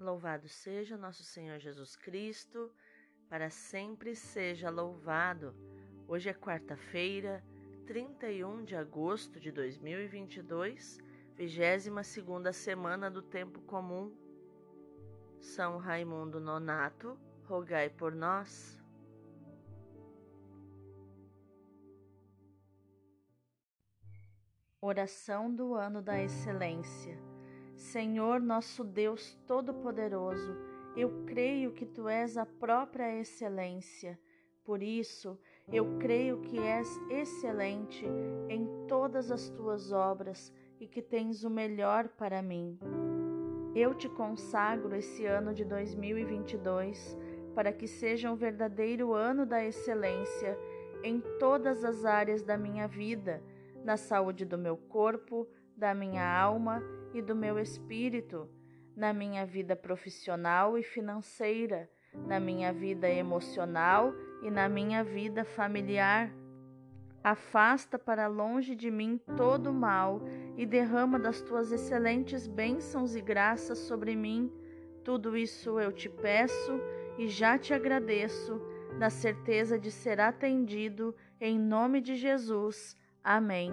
Louvado seja nosso Senhor Jesus Cristo, para sempre seja louvado. Hoje é quarta-feira, 31 de agosto de 2022, 22 segunda semana do tempo comum. São Raimundo Nonato, rogai por nós. Oração do ano da excelência. Senhor nosso Deus Todo-Poderoso, eu creio que tu és a própria excelência. Por isso, eu creio que és excelente em todas as tuas obras e que tens o melhor para mim. Eu te consagro esse ano de 2022 para que seja um verdadeiro ano da excelência em todas as áreas da minha vida, na saúde do meu corpo, da minha alma e do meu espírito, na minha vida profissional e financeira, na minha vida emocional e na minha vida familiar. Afasta para longe de mim todo o mal e derrama das tuas excelentes bênçãos e graças sobre mim. Tudo isso eu te peço e já te agradeço, na certeza de ser atendido, em nome de Jesus. Amém.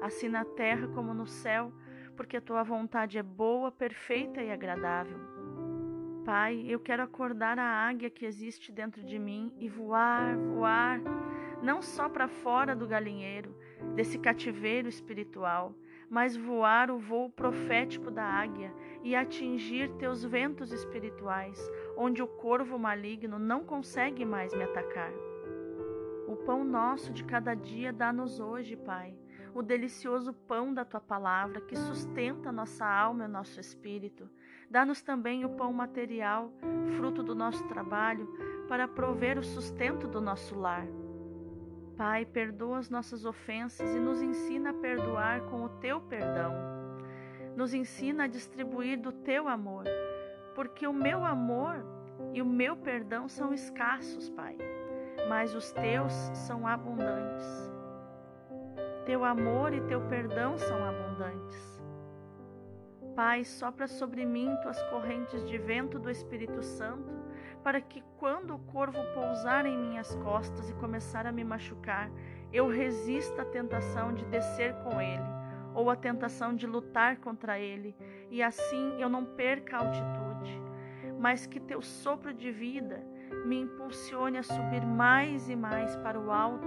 assim na terra como no céu, porque a tua vontade é boa, perfeita e agradável. Pai, eu quero acordar a águia que existe dentro de mim e voar, voar, não só para fora do galinheiro, desse cativeiro espiritual, mas voar o voo profético da águia e atingir teus ventos espirituais, onde o corvo maligno não consegue mais me atacar. O pão nosso de cada dia dá-nos hoje, Pai, o delicioso pão da tua palavra que sustenta nossa alma e nosso espírito. Dá-nos também o pão material, fruto do nosso trabalho, para prover o sustento do nosso lar. Pai, perdoa as nossas ofensas e nos ensina a perdoar com o teu perdão. Nos ensina a distribuir do teu amor, porque o meu amor e o meu perdão são escassos, Pai mas os teus são abundantes. Teu amor e teu perdão são abundantes. Pai, sopra sobre mim tuas correntes de vento do Espírito Santo, para que quando o corvo pousar em minhas costas e começar a me machucar, eu resista à tentação de descer com ele, ou à tentação de lutar contra ele, e assim eu não perca a altitude, mas que teu sopro de vida me impulsione a subir mais e mais para o alto,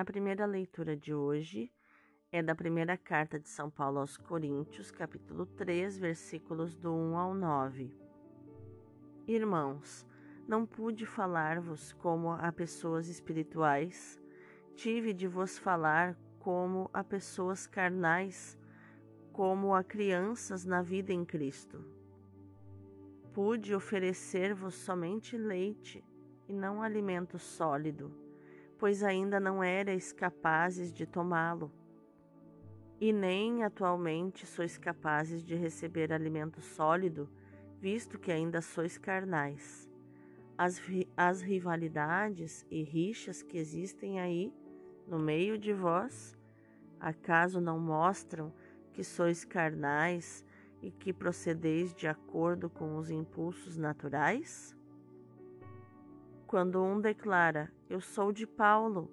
A primeira leitura de hoje é da primeira carta de São Paulo aos Coríntios, capítulo 3, versículos do 1 ao 9. Irmãos, não pude falar-vos como a pessoas espirituais, tive de vos falar como a pessoas carnais, como a crianças na vida em Cristo. Pude oferecer-vos somente leite e não alimento sólido pois ainda não erais capazes de tomá-lo, e nem atualmente sois capazes de receber alimento sólido, visto que ainda sois carnais. As, as rivalidades e rixas que existem aí no meio de vós, acaso não mostram que sois carnais e que procedeis de acordo com os impulsos naturais? Quando um declara, Eu sou de Paulo,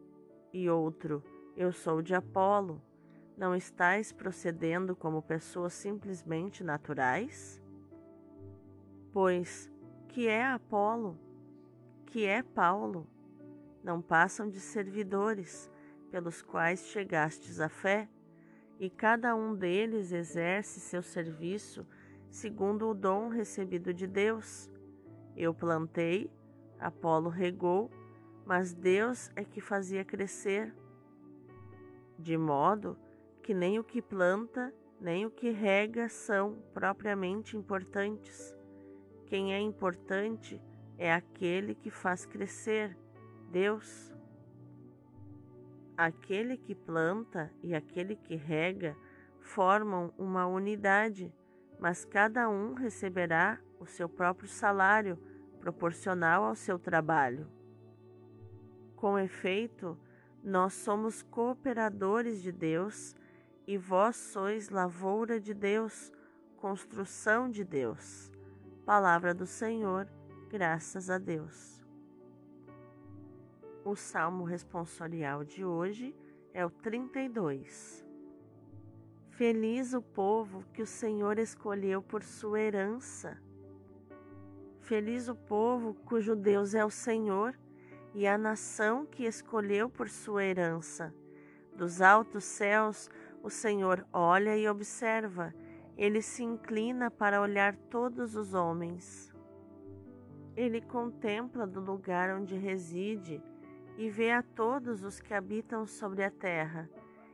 e outro, Eu sou de Apolo, não estáis procedendo como pessoas simplesmente naturais? Pois, que é Apolo? Que é Paulo? Não passam de servidores, pelos quais chegastes à fé, e cada um deles exerce seu serviço segundo o dom recebido de Deus. Eu plantei, Apolo regou, mas Deus é que fazia crescer, de modo que nem o que planta, nem o que rega são propriamente importantes. Quem é importante é aquele que faz crescer, Deus. Aquele que planta e aquele que rega formam uma unidade, mas cada um receberá o seu próprio salário proporcional ao seu trabalho. Com efeito, nós somos cooperadores de Deus e vós sois lavoura de Deus, construção de Deus. Palavra do Senhor, graças a Deus. O salmo responsorial de hoje é o 32. Feliz o povo que o Senhor escolheu por sua herança. Feliz o povo cujo Deus é o Senhor e a nação que escolheu por sua herança. Dos altos céus o Senhor olha e observa, ele se inclina para olhar todos os homens. Ele contempla do lugar onde reside e vê a todos os que habitam sobre a terra.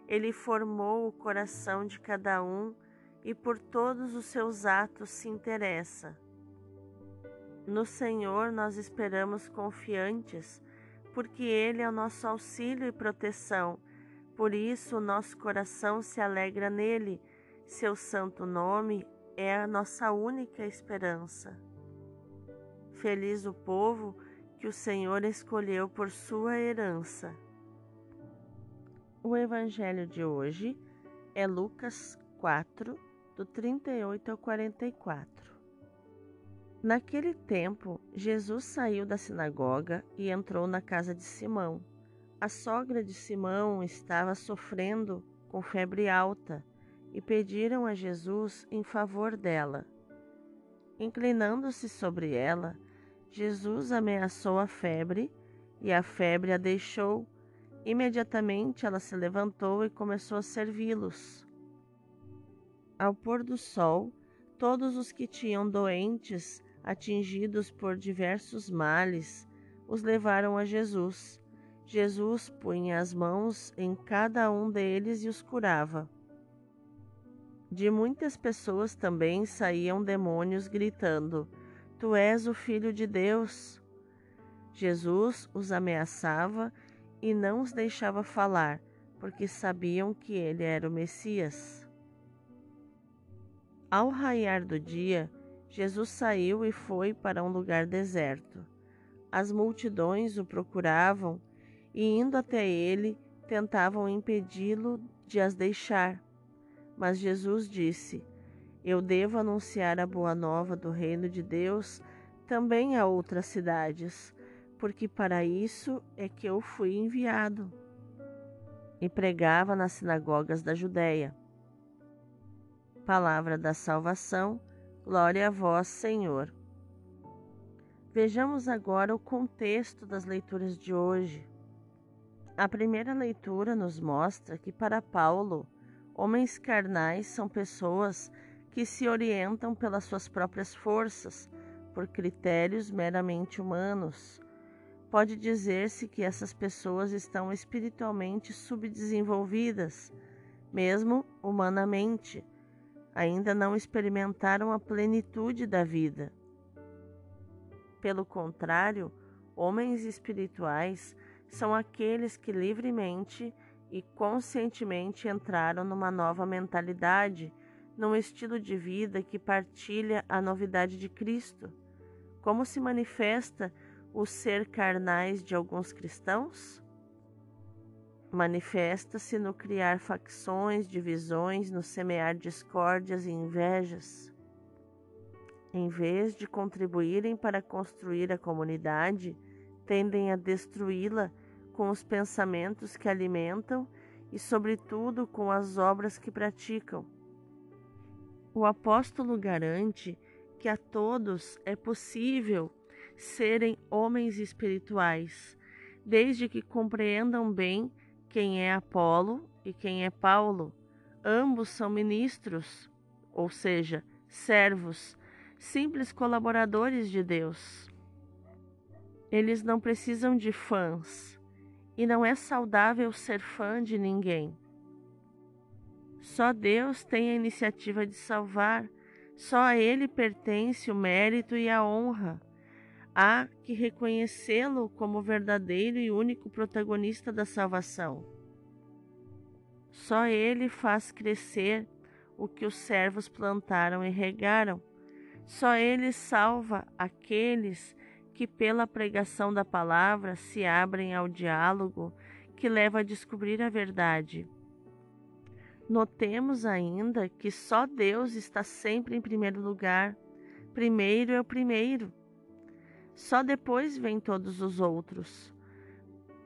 Ele formou o coração de cada um e por todos os seus atos se interessa. No Senhor nós esperamos confiantes, porque Ele é o nosso auxílio e proteção. Por isso, o nosso coração se alegra nele. Seu santo nome é a nossa única esperança. Feliz o povo que o Senhor escolheu por sua herança. O evangelho de hoje é Lucas 4, do 38 ao 44. Naquele tempo, Jesus saiu da sinagoga e entrou na casa de Simão. A sogra de Simão estava sofrendo com febre alta e pediram a Jesus em favor dela. Inclinando-se sobre ela, Jesus ameaçou a febre e a febre a deixou. Imediatamente ela se levantou e começou a servi-los. Ao pôr do sol, todos os que tinham doentes atingidos por diversos males, os levaram a Jesus. Jesus punha as mãos em cada um deles e os curava. De muitas pessoas também saíam demônios gritando: Tu és o Filho de Deus. Jesus os ameaçava e não os deixava falar, porque sabiam que ele era o Messias. Ao raiar do dia, Jesus saiu e foi para um lugar deserto. As multidões o procuravam e, indo até ele, tentavam impedi-lo de as deixar. Mas Jesus disse: Eu devo anunciar a boa nova do reino de Deus também a outras cidades, porque para isso é que eu fui enviado. E pregava nas sinagogas da Judéia. Palavra da salvação, glória a vós, Senhor. Vejamos agora o contexto das leituras de hoje. A primeira leitura nos mostra que, para Paulo, Homens carnais são pessoas que se orientam pelas suas próprias forças, por critérios meramente humanos. Pode dizer-se que essas pessoas estão espiritualmente subdesenvolvidas, mesmo humanamente. Ainda não experimentaram a plenitude da vida. Pelo contrário, homens espirituais são aqueles que livremente e conscientemente entraram numa nova mentalidade, num estilo de vida que partilha a novidade de Cristo. Como se manifesta o ser carnais de alguns cristãos? Manifesta-se no criar facções, divisões, no semear discórdias e invejas. Em vez de contribuírem para construir a comunidade, tendem a destruí-la com os pensamentos que alimentam e, sobretudo, com as obras que praticam. O apóstolo garante que a todos é possível serem homens espirituais, desde que compreendam bem quem é Apolo e quem é Paulo. Ambos são ministros, ou seja, servos, simples colaboradores de Deus. Eles não precisam de fãs, e não é saudável ser fã de ninguém. Só Deus tem a iniciativa de salvar, só a Ele pertence o mérito e a honra. Há que reconhecê-lo como verdadeiro e único protagonista da salvação. Só Ele faz crescer o que os servos plantaram e regaram. Só Ele salva aqueles que, pela pregação da palavra, se abrem ao diálogo que leva a descobrir a verdade. Notemos ainda que só Deus está sempre em primeiro lugar. Primeiro é o primeiro. Só depois vêm todos os outros.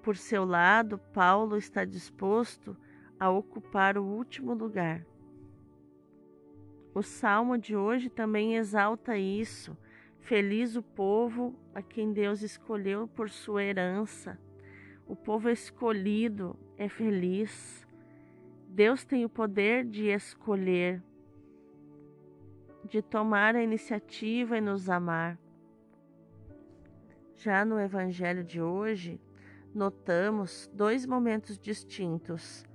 Por seu lado, Paulo está disposto a ocupar o último lugar. O salmo de hoje também exalta isso Feliz o povo a quem Deus escolheu por sua herança. O povo escolhido é feliz. Deus tem o poder de escolher, de tomar a iniciativa e nos amar. Já no Evangelho de hoje, notamos dois momentos distintos: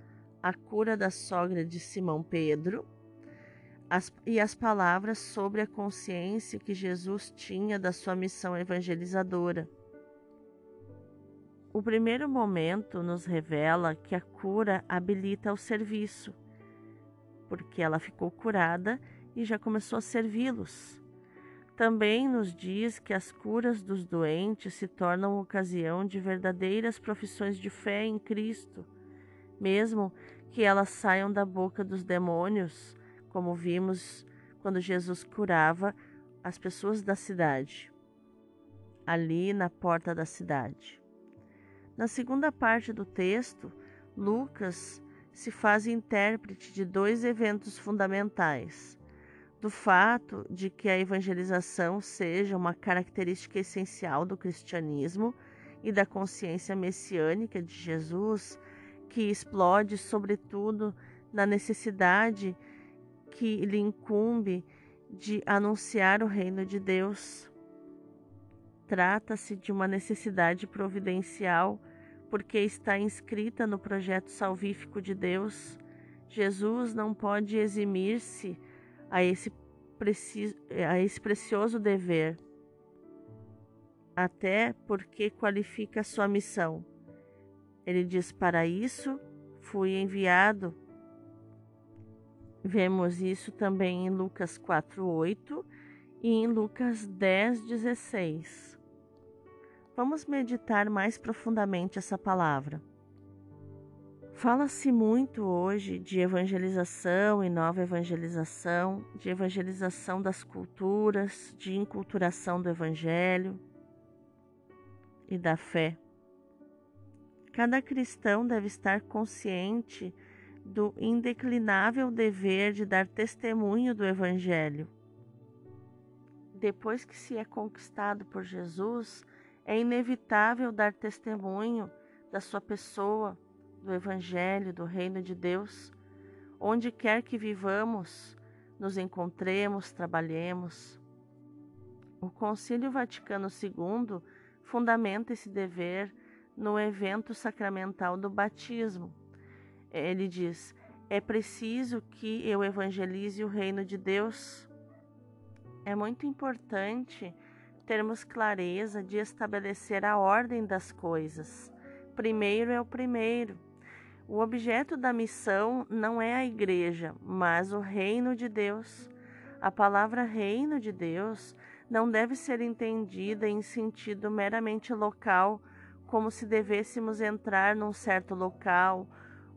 a cura da sogra de Simão Pedro as, e as palavras sobre a consciência que Jesus tinha da sua missão evangelizadora. O primeiro momento nos revela que a cura habilita o serviço, porque ela ficou curada e já começou a servi-los. Também nos diz que as curas dos doentes se tornam ocasião de verdadeiras profissões de fé em Cristo, mesmo que elas saiam da boca dos demônios como vimos quando Jesus curava as pessoas da cidade, ali na porta da cidade. Na segunda parte do texto, Lucas se faz intérprete de dois eventos fundamentais: do fato de que a evangelização seja uma característica essencial do cristianismo e da consciência messiânica de Jesus, que explode sobretudo na necessidade que lhe incumbe de anunciar o reino de Deus. Trata-se de uma necessidade providencial, porque está inscrita no projeto salvífico de Deus. Jesus não pode eximir-se a esse, a esse precioso dever, até porque qualifica a sua missão. Ele diz: Para isso fui enviado. Vemos isso também em Lucas 4:8 e em Lucas 10:16. Vamos meditar mais profundamente essa palavra. Fala-se muito hoje de evangelização e nova evangelização, de evangelização das culturas, de inculturação do evangelho e da fé. Cada cristão deve estar consciente do indeclinável dever de dar testemunho do evangelho. Depois que se é conquistado por Jesus, é inevitável dar testemunho da sua pessoa do Evangelho, do Reino de Deus, onde quer que vivamos, nos encontremos, trabalhemos. O Concílio Vaticano II fundamenta esse dever no evento sacramental do batismo. Ele diz: é preciso que eu evangelize o reino de Deus. É muito importante termos clareza de estabelecer a ordem das coisas. Primeiro é o primeiro. O objeto da missão não é a igreja, mas o reino de Deus. A palavra reino de Deus não deve ser entendida em sentido meramente local, como se devêssemos entrar num certo local,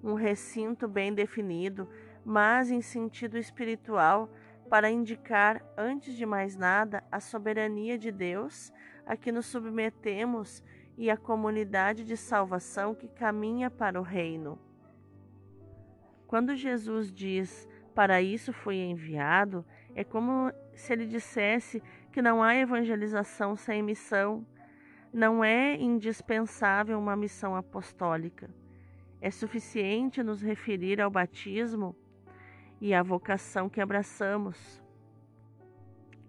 um recinto bem definido, mas em sentido espiritual, para indicar, antes de mais nada, a soberania de Deus a que nos submetemos e a comunidade de salvação que caminha para o reino. Quando Jesus diz para isso fui enviado, é como se ele dissesse que não há evangelização sem missão. Não é indispensável uma missão apostólica. É suficiente nos referir ao batismo e à vocação que abraçamos.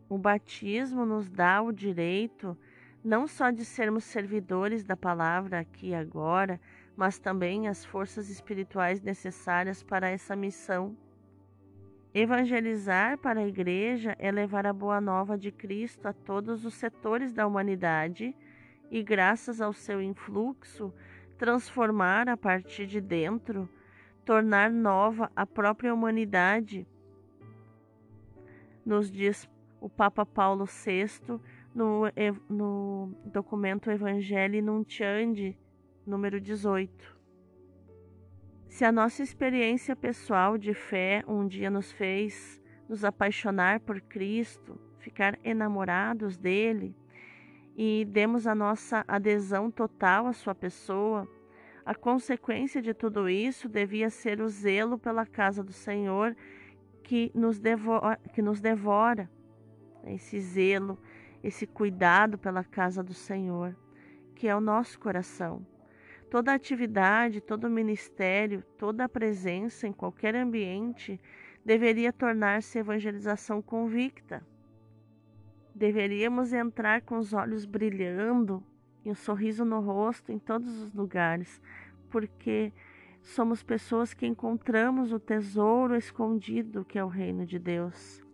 O batismo nos dá o direito não só de sermos servidores da palavra aqui e agora, mas também as forças espirituais necessárias para essa missão. Evangelizar para a igreja é levar a boa nova de Cristo a todos os setores da humanidade e, graças ao seu influxo, transformar a partir de dentro, tornar nova a própria humanidade. Nos diz o Papa Paulo VI no, no documento Evangelii Nuntiandi, número 18. Se a nossa experiência pessoal de fé um dia nos fez nos apaixonar por Cristo, ficar enamorados dele e demos a nossa adesão total à sua pessoa, a consequência de tudo isso devia ser o zelo pela casa do Senhor que nos que nos devora esse zelo esse cuidado pela casa do Senhor, que é o nosso coração. Toda atividade, todo ministério, toda presença em qualquer ambiente deveria tornar-se evangelização convicta. Deveríamos entrar com os olhos brilhando e um sorriso no rosto em todos os lugares, porque somos pessoas que encontramos o tesouro escondido que é o reino de Deus.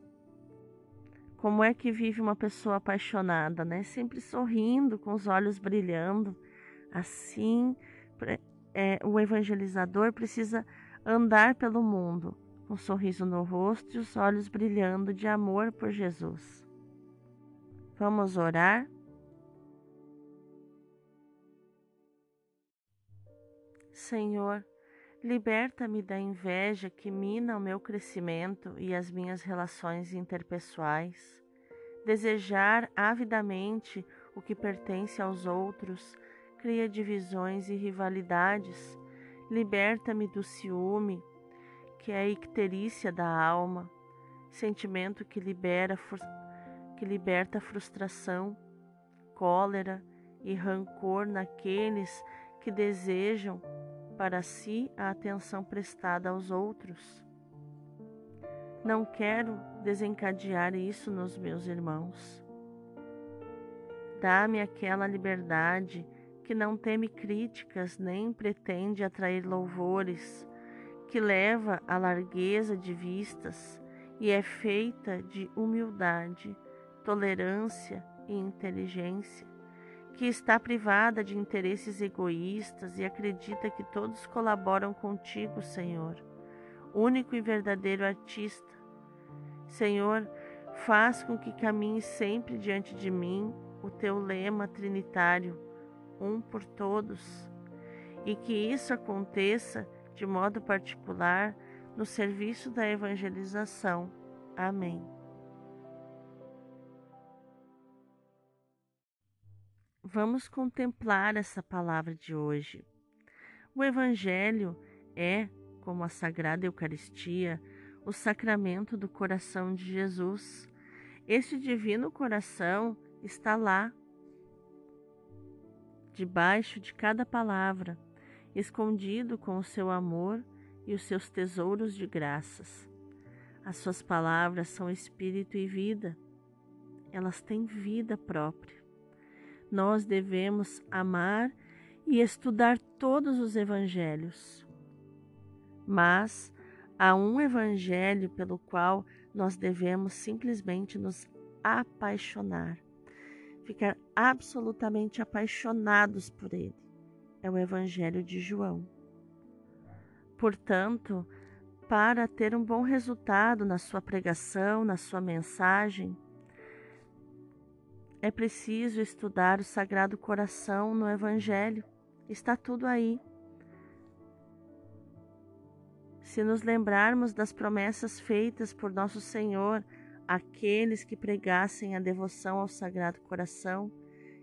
Como é que vive uma pessoa apaixonada, né? Sempre sorrindo, com os olhos brilhando. Assim, é, o evangelizador precisa andar pelo mundo, com um sorriso no rosto e os olhos brilhando de amor por Jesus. Vamos orar? Senhor, liberta-me da inveja que mina o meu crescimento e as minhas relações interpessoais Desejar avidamente o que pertence aos outros cria divisões e rivalidades. Liberta-me do ciúme, que é a icterícia da alma, sentimento que libera que liberta frustração, cólera e rancor naqueles que desejam para si a atenção prestada aos outros. Não quero desencadear isso nos meus irmãos. Dá-me aquela liberdade que não teme críticas nem pretende atrair louvores, que leva à largueza de vistas e é feita de humildade, tolerância e inteligência, que está privada de interesses egoístas e acredita que todos colaboram contigo, Senhor, único e verdadeiro artista. Senhor, faz com que caminhe sempre diante de mim o teu lema trinitário, um por todos, e que isso aconteça de modo particular no serviço da evangelização. Amém. Vamos contemplar essa palavra de hoje. O Evangelho é, como a Sagrada Eucaristia, o sacramento do coração de Jesus. Este divino coração está lá, debaixo de cada palavra, escondido com o seu amor e os seus tesouros de graças. As suas palavras são espírito e vida. Elas têm vida própria. Nós devemos amar e estudar todos os evangelhos. Mas há um evangelho pelo qual nós devemos simplesmente nos apaixonar, ficar absolutamente apaixonados por ele. É o evangelho de João. Portanto, para ter um bom resultado na sua pregação, na sua mensagem, é preciso estudar o Sagrado Coração no Evangelho. Está tudo aí. Se nos lembrarmos das promessas feitas por nosso Senhor àqueles que pregassem a devoção ao Sagrado Coração,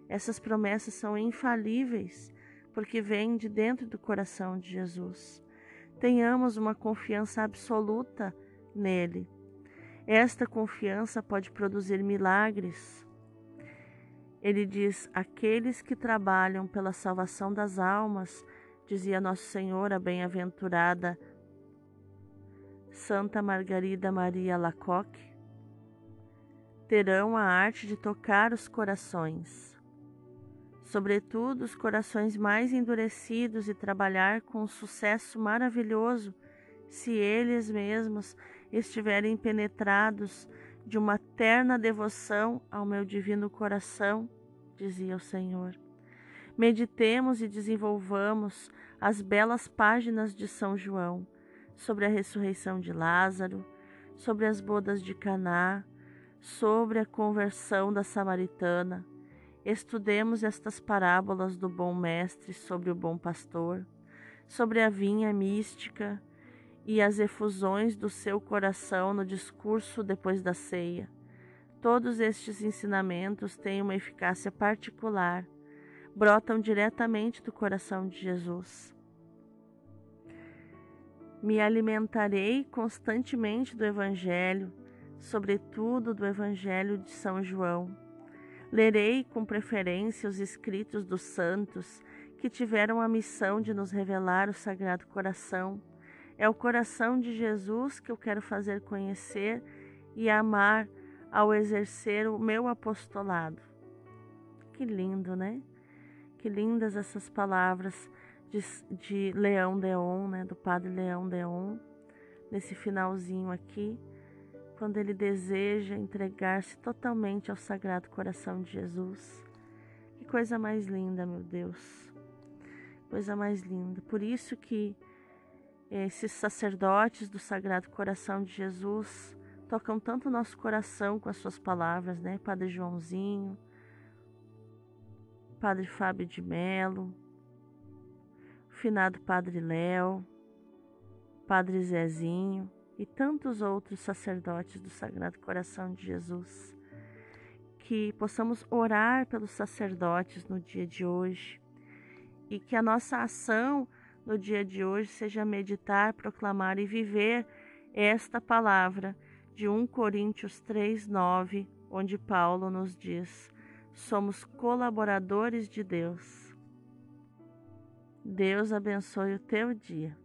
essas promessas são infalíveis, porque vêm de dentro do coração de Jesus tenhamos uma confiança absoluta nele. Esta confiança pode produzir milagres. Ele diz: aqueles que trabalham pela salvação das almas, dizia Nosso Senhor, a bem-aventurada Santa Margarida Maria Lacoque, terão a arte de tocar os corações sobretudo os corações mais endurecidos, e trabalhar com um sucesso maravilhoso se eles mesmos estiverem penetrados de uma terna devoção ao meu divino coração, dizia o Senhor. Meditemos e desenvolvamos as belas páginas de São João sobre a ressurreição de Lázaro, sobre as bodas de Caná, sobre a conversão da samaritana, Estudemos estas parábolas do bom mestre sobre o bom pastor, sobre a vinha mística e as efusões do seu coração no discurso depois da ceia. Todos estes ensinamentos têm uma eficácia particular, brotam diretamente do coração de Jesus. Me alimentarei constantemente do Evangelho, sobretudo do Evangelho de São João Lerei com preferência os escritos dos santos que tiveram a missão de nos revelar o Sagrado Coração. É o coração de Jesus que eu quero fazer conhecer e amar ao exercer o meu apostolado. Que lindo, né? Que lindas essas palavras de, de Leão Deon, né? Do Padre Leão Deon, nesse finalzinho aqui quando ele deseja entregar-se totalmente ao Sagrado Coração de Jesus. Que coisa mais linda, meu Deus. Coisa mais linda. Por isso que esses sacerdotes do Sagrado Coração de Jesus tocam tanto o nosso coração com as suas palavras, né? Padre Joãozinho, Padre Fábio de Melo, finado Padre Léo, Padre Zezinho e tantos outros sacerdotes do Sagrado Coração de Jesus. Que possamos orar pelos sacerdotes no dia de hoje e que a nossa ação no dia de hoje seja meditar, proclamar e viver esta palavra de 1 Coríntios 3:9, onde Paulo nos diz: somos colaboradores de Deus. Deus abençoe o teu dia.